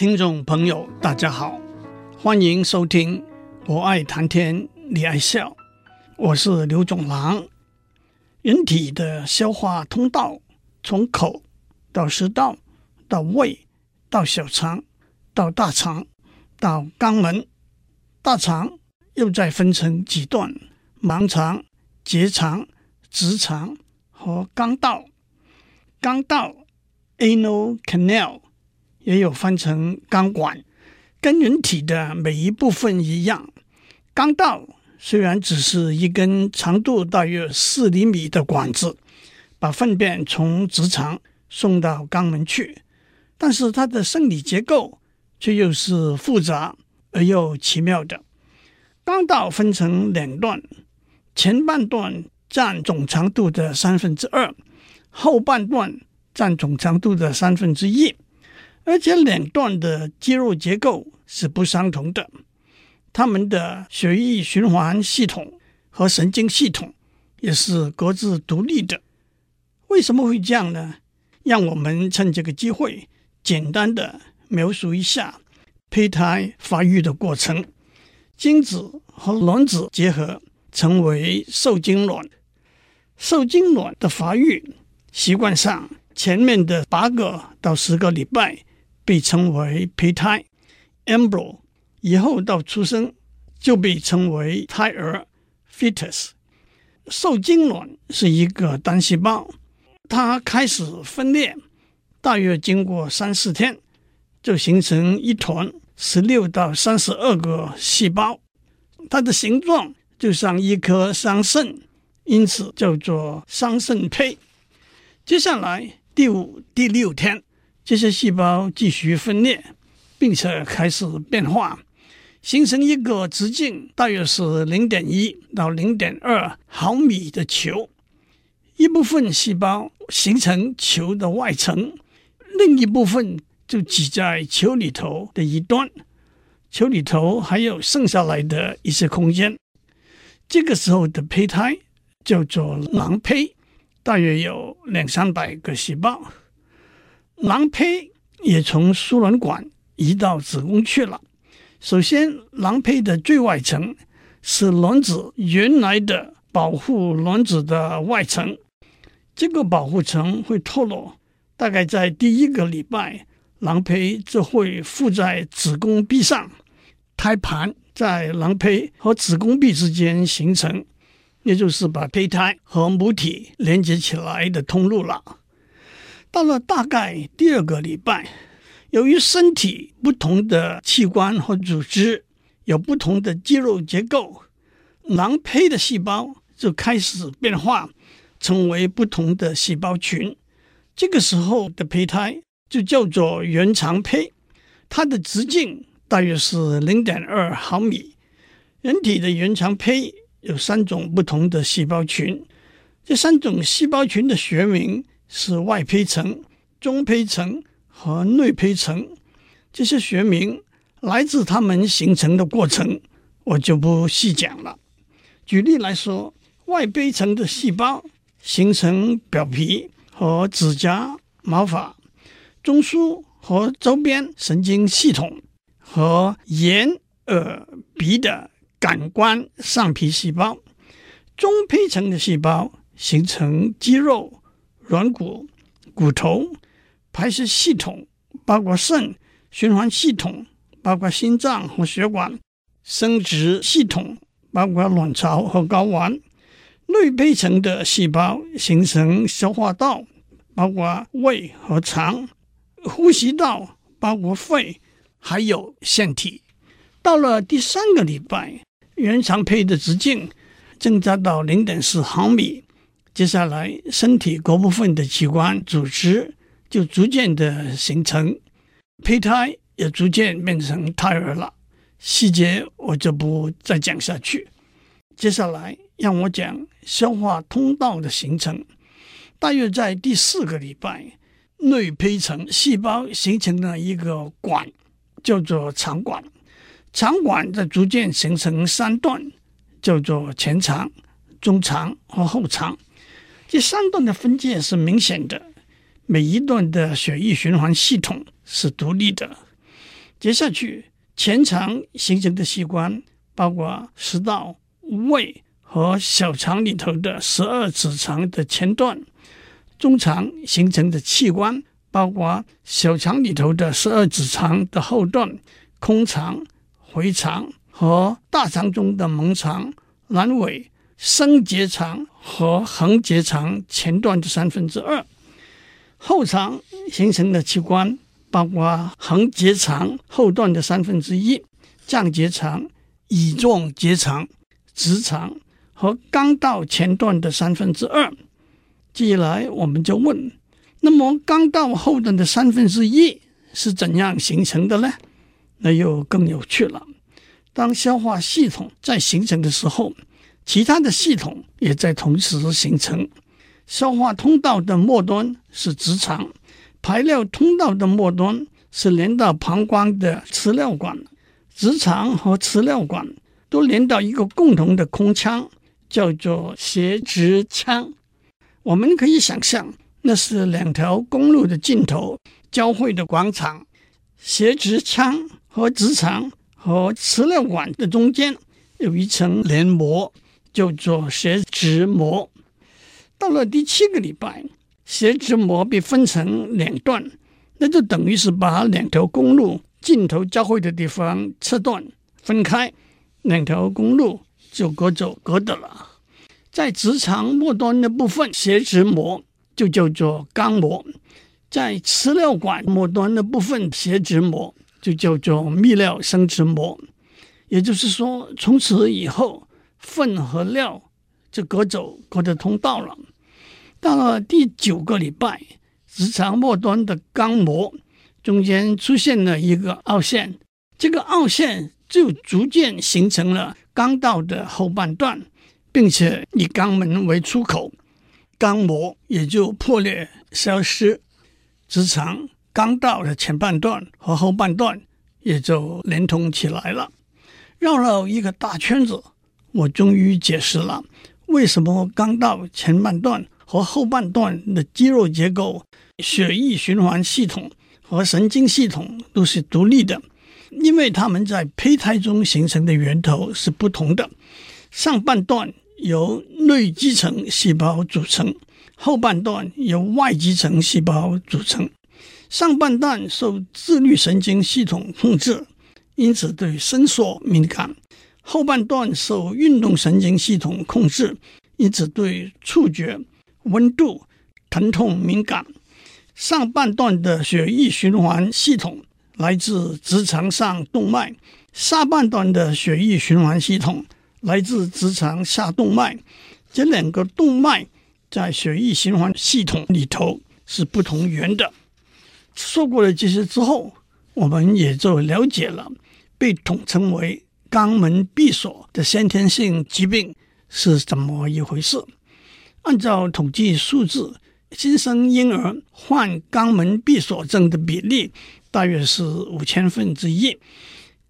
听众朋友，大家好，欢迎收听《我爱谈天，你爱笑》，我是刘总郎。人体的消化通道从口到食道，到胃，到小肠，到大肠，到肛门。大肠又再分成几段：盲肠、结肠、直肠和肛道。肛道 （anal canal）。也有翻成钢管，跟人体的每一部分一样。肛道虽然只是一根长度大约四厘米的管子，把粪便从直肠送到肛门去，但是它的生理结构却又是复杂而又奇妙的。肛道分成两段，前半段占总长度的三分之二，后半段占总长度的三分之一。而且两段的肌肉结构是不相同的，它们的血液循环系统和神经系统也是各自独立的。为什么会这样呢？让我们趁这个机会简单的描述一下胚胎发育的过程。精子和卵子结合成为受精卵，受精卵的发育习惯上前面的八个到十个礼拜。被称为胚胎 （embryo），以后到出生就被称为胎儿 （fetus）。受精卵是一个单细胞，它开始分裂，大约经过三四天，就形成一团十六到三十二个细胞，它的形状就像一颗桑葚，因此叫做桑葚胚。接下来第五、第六天。这些细胞继续分裂，并且开始变化，形成一个直径大约是零点一到零点二毫米的球。一部分细胞形成球的外层，另一部分就挤在球里头的一端。球里头还有剩下来的一些空间。这个时候的胚胎叫做囊胚，大约有两三百个细胞。囊胚也从输卵管移到子宫去了。首先，囊胚的最外层是卵子原来的保护卵子的外层，这个保护层会脱落。大概在第一个礼拜，囊胚就会附在子宫壁上，胎盘在囊胚和子宫壁之间形成，也就是把胚胎和母体连接起来的通路了。到了大概第二个礼拜，由于身体不同的器官和组织有不同的肌肉结构，囊胚的细胞就开始变化，成为不同的细胞群。这个时候的胚胎就叫做原肠胚，它的直径大约是零点二毫米。人体的原肠胚有三种不同的细胞群，这三种细胞群的学名。是外胚层、中胚层和内胚层，这些学名来自它们形成的过程，我就不细讲了。举例来说，外胚层的细胞形成表皮和指甲、毛发、中枢和周边神经系统和眼、耳、鼻的感官上皮细胞；中胚层的细胞形成肌肉。软骨、骨头、排泄系统，包括肾；循环系统，包括心脏和血管；生殖系统，包括卵巢和睾丸；内胚层的细胞形成消化道，包括胃和肠；呼吸道，包括肺，还有腺体。到了第三个礼拜，原肠胚的直径增加到零点四毫米。接下来，身体各部分的器官组织就逐渐的形成，胚胎也逐渐变成胎儿了。细节我就不再讲下去。接下来让我讲消化通道的形成。大约在第四个礼拜，内胚层细胞形成了一个管，叫做肠管。肠管在逐渐形成三段，叫做前肠、中肠和后肠。这三段的分界是明显的，每一段的血液循环系统是独立的。接下去，前肠形成的器官包括食道、胃和小肠里头的十二指肠的前段；中肠形成的器官包括小肠里头的十二指肠的后段、空肠、回肠和大肠中的盲肠、阑尾、升结肠和横结肠前段的三分之二；后肠形成的器官。包括横结肠后段的三分之一、降结肠、乙状结肠、直肠和肛道前段的三分之二。接下来我们就问：那么肛道后段的三分之一是怎样形成的呢？那又更有趣了。当消化系统在形成的时候，其他的系统也在同时形成。消化通道的末端是直肠。排尿通道的末端是连到膀胱的驰尿管，直肠和驰尿管都连到一个共同的空腔，叫做斜直腔。我们可以想象，那是两条公路的尽头交汇的广场。斜直腔和直肠和磁尿管的中间有一层黏膜，叫做斜直膜。到了第七个礼拜。斜直膜被分成两段，那就等于是把两条公路尽头交汇的地方切断分开，两条公路就各走各的了。在直肠末端的部分，斜直膜就叫做肛膜；在驰尿管末端的部分，斜直膜就叫做泌尿生殖膜。也就是说，从此以后，粪和尿就各走各的通道了。到了第九个礼拜，直肠末端的肛膜中间出现了一个凹陷，这个凹陷就逐渐形成了肛道的后半段，并且以肛门为出口，肛膜也就破裂消失，直肠肛道的前半段和后半段也就连通起来了。绕了一个大圈子，我终于解释了为什么肛道前半段。和后半段的肌肉结构、血液循环系统和神经系统都是独立的，因为它们在胚胎中形成的源头是不同的。上半段由内基层细胞组成，后半段由外基层细胞组成。上半段受自律神经系统控制，因此对伸缩敏感；后半段受运动神经系统控制，因此对触觉。温度、疼痛敏感。上半段的血液循环系统来自直肠上动脉，下半段的血液循环系统来自直肠下动脉。这两个动脉在血液循环系统里头是不同源的。说过了这些之后，我们也就了解了被统称为肛门闭锁的先天性疾病是怎么一回事。按照统计数字，新生婴儿患肛门闭锁症的比例大约是五千分之一。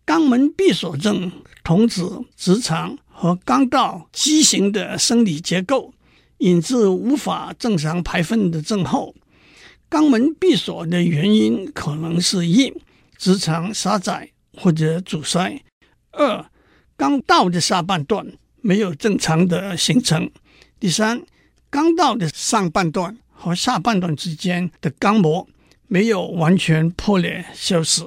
肛门闭锁症同指直肠和肛道畸形的生理结构，引致无法正常排粪的症候。肛门闭锁的原因可能是：一、直肠狭窄或者阻塞；二、肛道的下半段没有正常的形成；第三，肛道的上半段和下半段之间的肛膜没有完全破裂消失。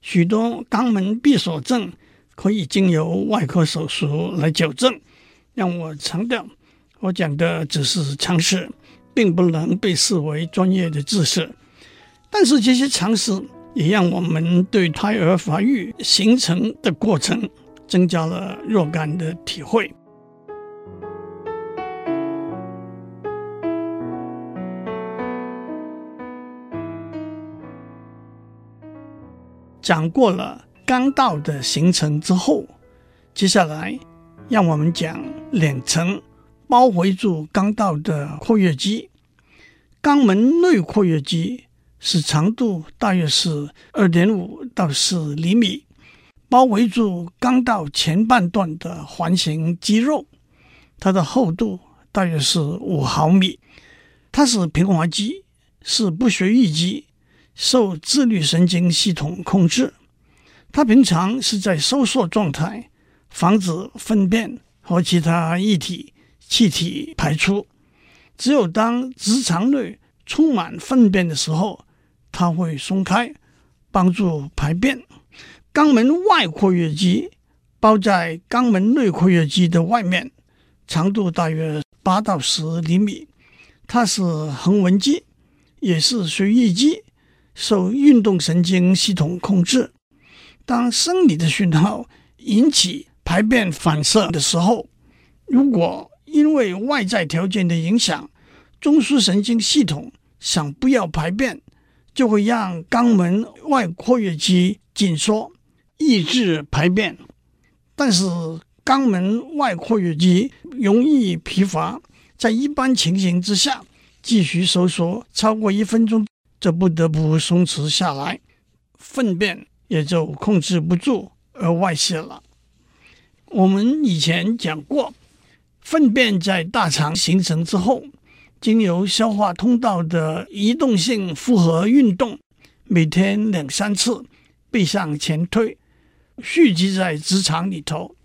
许多肛门闭锁症可以经由外科手术来矫正。让我强调，我讲的只是常识，并不能被视为专业的知识。但是这些常识也让我们对胎儿发育形成的过程增加了若干的体会。讲过了肛道的形成之后，接下来让我们讲两层包围住肛道的括约肌。肛门内括约肌是长度大约是二点五到四厘米，包围住肛道前半段的环形肌肉。它的厚度大约是五毫米。它是平滑肌，是不学域肌。受自律神经系统控制，它平常是在收缩状态，防止粪便和其他液体气体排出。只有当直肠内充满粪便的时候，它会松开，帮助排便。肛门外括约肌包在肛门内括约肌的外面，长度大约八到十厘米。它是横纹肌，也是随意肌，受运动神经系统控制。当生理的讯号引起排便反射的时候，如果因为外在条件的影响，中枢神经系统想不要排便，就会让肛门外括约肌紧缩，抑制排便。但是肛门外括约肌容易疲乏，在一般情形之下，继续收缩超过一分钟，就不得不松弛下来，粪便也就控制不住而外泄了。我们以前讲过。粪便在大肠形成之后，经由消化通道的移动性复合运动，每天两三次，背向前推，蓄积在直肠里头。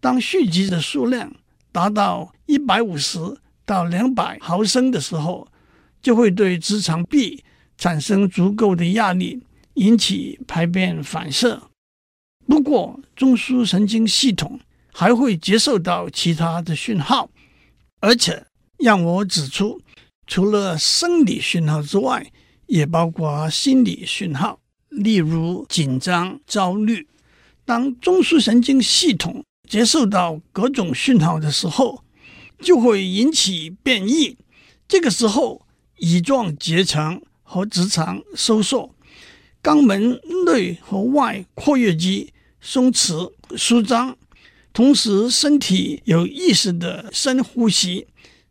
当蓄积的数量达到一百五十到两百毫升的时候，就会对直肠壁产生足够的压力，引起排便反射。不过，中枢神经系统。还会接受到其他的讯号，而且让我指出，除了生理讯号之外，也包括心理讯号，例如紧张、焦虑。当中枢神经系统接受到各种讯号的时候，就会引起变异。这个时候，乙状结肠和直肠收缩，肛门内和外括约肌松弛舒张。同时，身体有意识的深呼吸，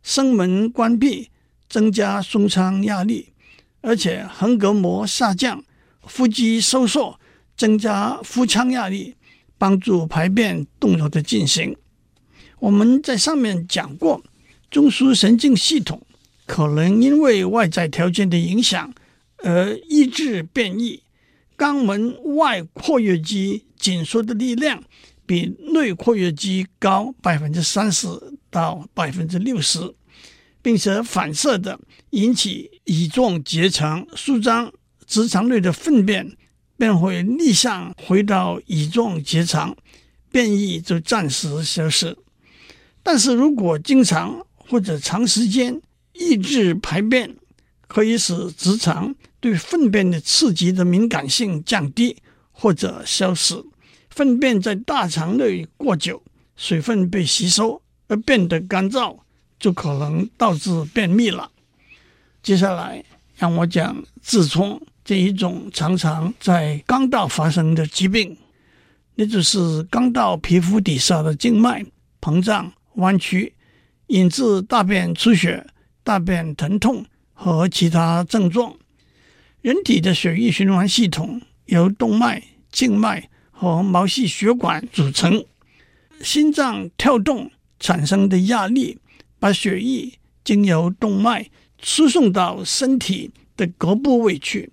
声门关闭，增加胸腔压力，而且横膈膜下降，腹肌收缩，增加腹腔压力，帮助排便动作的进行。我们在上面讲过，中枢神经系统可能因为外在条件的影响而抑制变异，肛门外括约肌紧缩的力量。比内括约肌高百分之三十到百分之六十，并且反射的引起乙状结肠舒张，直肠内的粪便便会逆向回到乙状结肠，变异就暂时消失。但是如果经常或者长时间抑制排便，可以使直肠对粪便的刺激的敏感性降低或者消失。粪便在大肠内过久，水分被吸收而变得干燥，就可能导致便秘了。接下来让我讲痔疮这一种常常在肛道发生的疾病，那就是肛道皮肤底下的静脉膨胀弯曲，引致大便出血、大便疼痛和其他症状。人体的血液循环系统由动脉、静脉。和毛细血管组成，心脏跳动产生的压力，把血液经由动脉输送到身体的各部位去。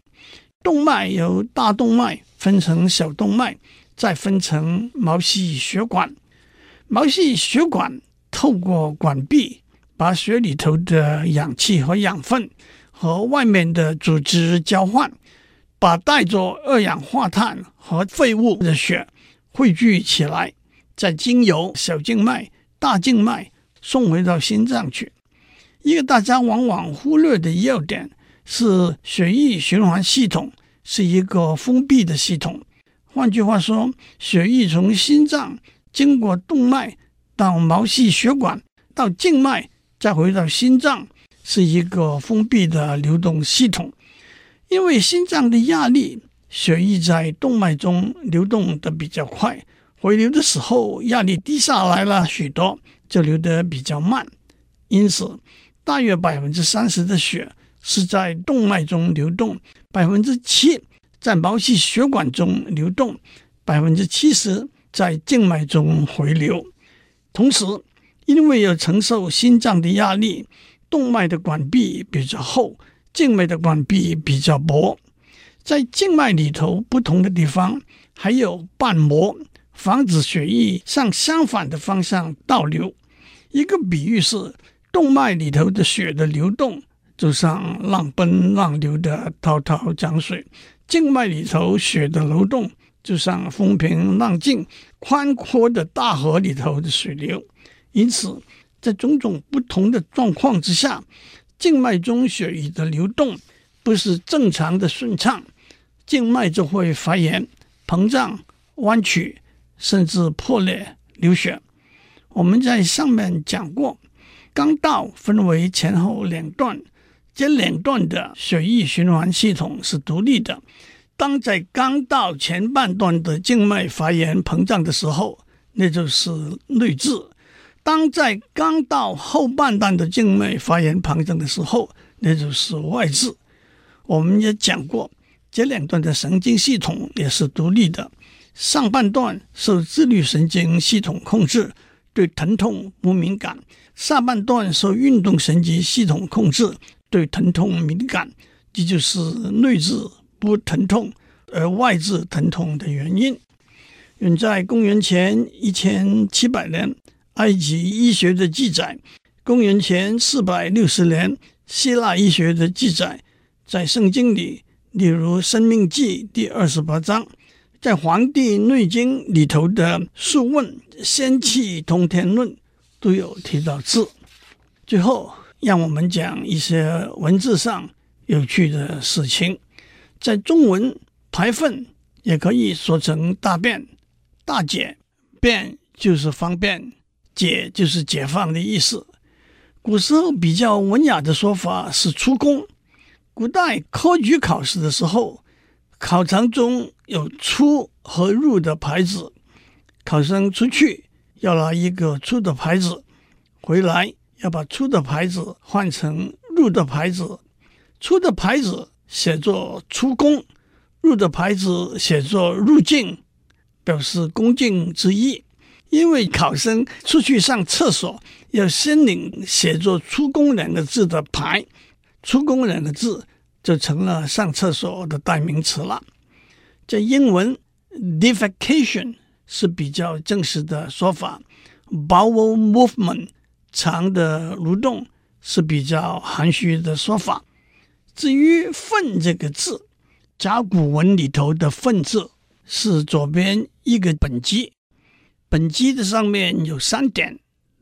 动脉由大动脉分成小动脉，再分成毛细血管。毛细血管透过管壁，把血里头的氧气和养分和外面的组织交换。把带着二氧化碳和废物的血汇聚起来，再经由小静脉、大静脉送回到心脏去。一个大家往往忽略的要点是，血液循环系统是一个封闭的系统。换句话说，血液从心脏经过动脉到毛细血管到静脉，再回到心脏，是一个封闭的流动系统。因为心脏的压力，血液在动脉中流动得比较快，回流的时候压力低下来了许多，就流得比较慢。因此，大约百分之三十的血是在动脉中流动，百分之七在毛细血管中流动，百分之七十在静脉中回流。同时，因为要承受心脏的压力，动脉的管壁比较厚。静脉的管壁比较薄，在静脉里头不同的地方还有瓣膜，防止血液向相反的方向倒流。一个比喻是，动脉里头的血的流动，就像浪奔浪流的滔滔江水；静脉里头血的流动，就像风平浪静、宽阔的大河里头的水流。因此，在种种不同的状况之下，静脉中血液的流动不是正常的顺畅，静脉就会发炎、膨胀、弯曲，甚至破裂、流血。我们在上面讲过，肛道分为前后两段，这两段的血液循环系统是独立的。当在肛道前半段的静脉发炎膨胀的时候，那就是内痔；当在肛道后半段的静脉发炎膨胀的时候，那就是外痔。我们也讲过，这两段的神经系统也是独立的，上半段受自律神经系统控制。对疼痛不敏感，下半段受运动神经系统控制，对疼痛敏感，这就是内痔不疼痛而外痔疼痛的原因。远在公元前一千七百年，埃及医学的记载；公元前四百六十年，希腊医学的记载，在圣经里，例如《生命记》第二十八章。在《黄帝内经》里头的《素问·仙气通天论》都有提到字。最后，让我们讲一些文字上有趣的事情。在中文，排粪也可以说成大便、大解，便就是方便，解就是解放的意思。古时候比较文雅的说法是出宫。古代科举考试的时候。考场中有出和入的牌子，考生出去要拿一个出的牌子，回来要把出的牌子换成入的牌子。出的牌子写作出宫，入的牌子写作入境，表示恭敬之意。因为考生出去上厕所要先领写作“出宫”两个字的牌，“出宫”两个字。就成了上厕所的代名词了。在英文，defecation 是比较正式的说法，bowel movement 肠的蠕动是比较含蓄的说法。至于“粪”这个字，甲骨文里头的“粪”字是左边一个本基，本基的上面有三点，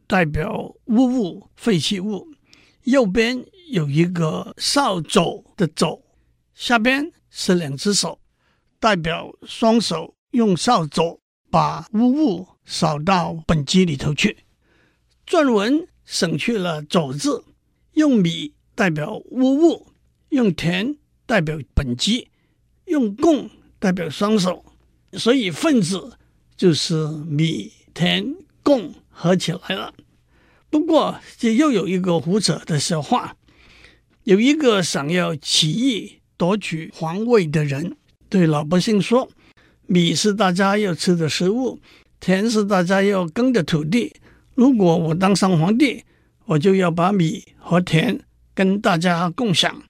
代表污物、废弃物。右边有一个扫帚的帚，下边是两只手，代表双手用扫帚把污物扫到本机里头去。篆文省去了“帚”字，用米代表污物，用田代表本机，用贡代表双手，所以“粪”字就是米田贡合起来了。不过，这又有一个胡扯的笑话。有一个想要起义夺取皇位的人，对老百姓说：“米是大家要吃的食物，田是大家要耕的土地。如果我当上皇帝，我就要把米和田跟大家共享。”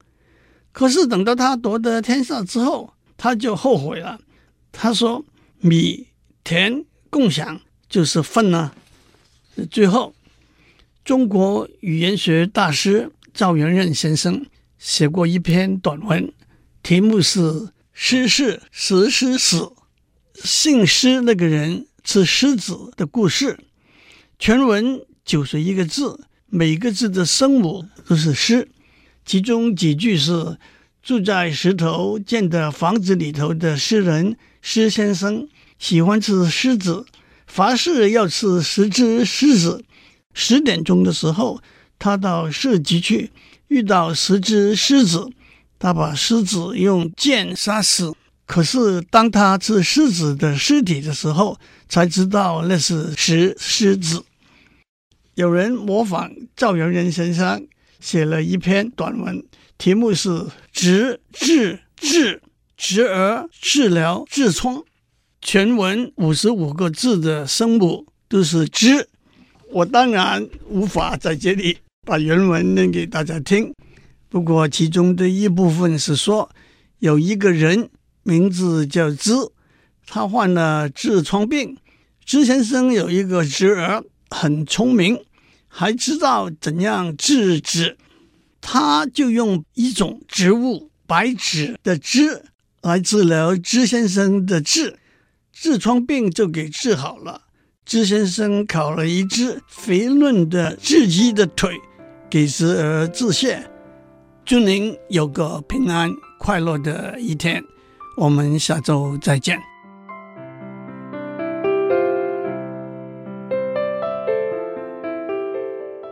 可是等到他夺得天下之后，他就后悔了。他说：“米田共享就是粪啊！”最后。中国语言学大师赵元任先生写过一篇短文，题目是《诗是食狮史》，姓施那个人吃狮子的故事。全文九十一个字，每个字的声母都是“狮”。其中几句是：住在石头建的房子里头的诗人施先生喜欢吃狮子，凡事要吃十只狮子。十点钟的时候，他到市集去，遇到十只狮子，他把狮子用箭杀死。可是当他吃狮子的尸体的时候，才知道那是石狮子。有人模仿赵元任先生写了一篇短文，题目是《直治痔直而治疗痔疮》，全文五十五个字的声母都是“直”。我当然无法在这里把原文念给大家听，不过其中的一部分是说，有一个人名字叫“之”，他患了痔疮病。支先生有一个侄儿，很聪明，还知道怎样治纸。他就用一种植物白芷的汁来治疗支先生的痔，痔疮病就给治好了。支先生烤了一只肥嫩的雉鸡的腿给侄儿致谢。祝您有个平安快乐的一天，我们下周再见。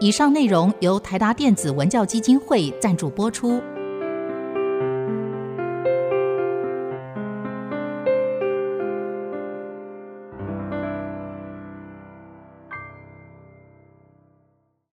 以上内容由台达电子文教基金会赞助播出。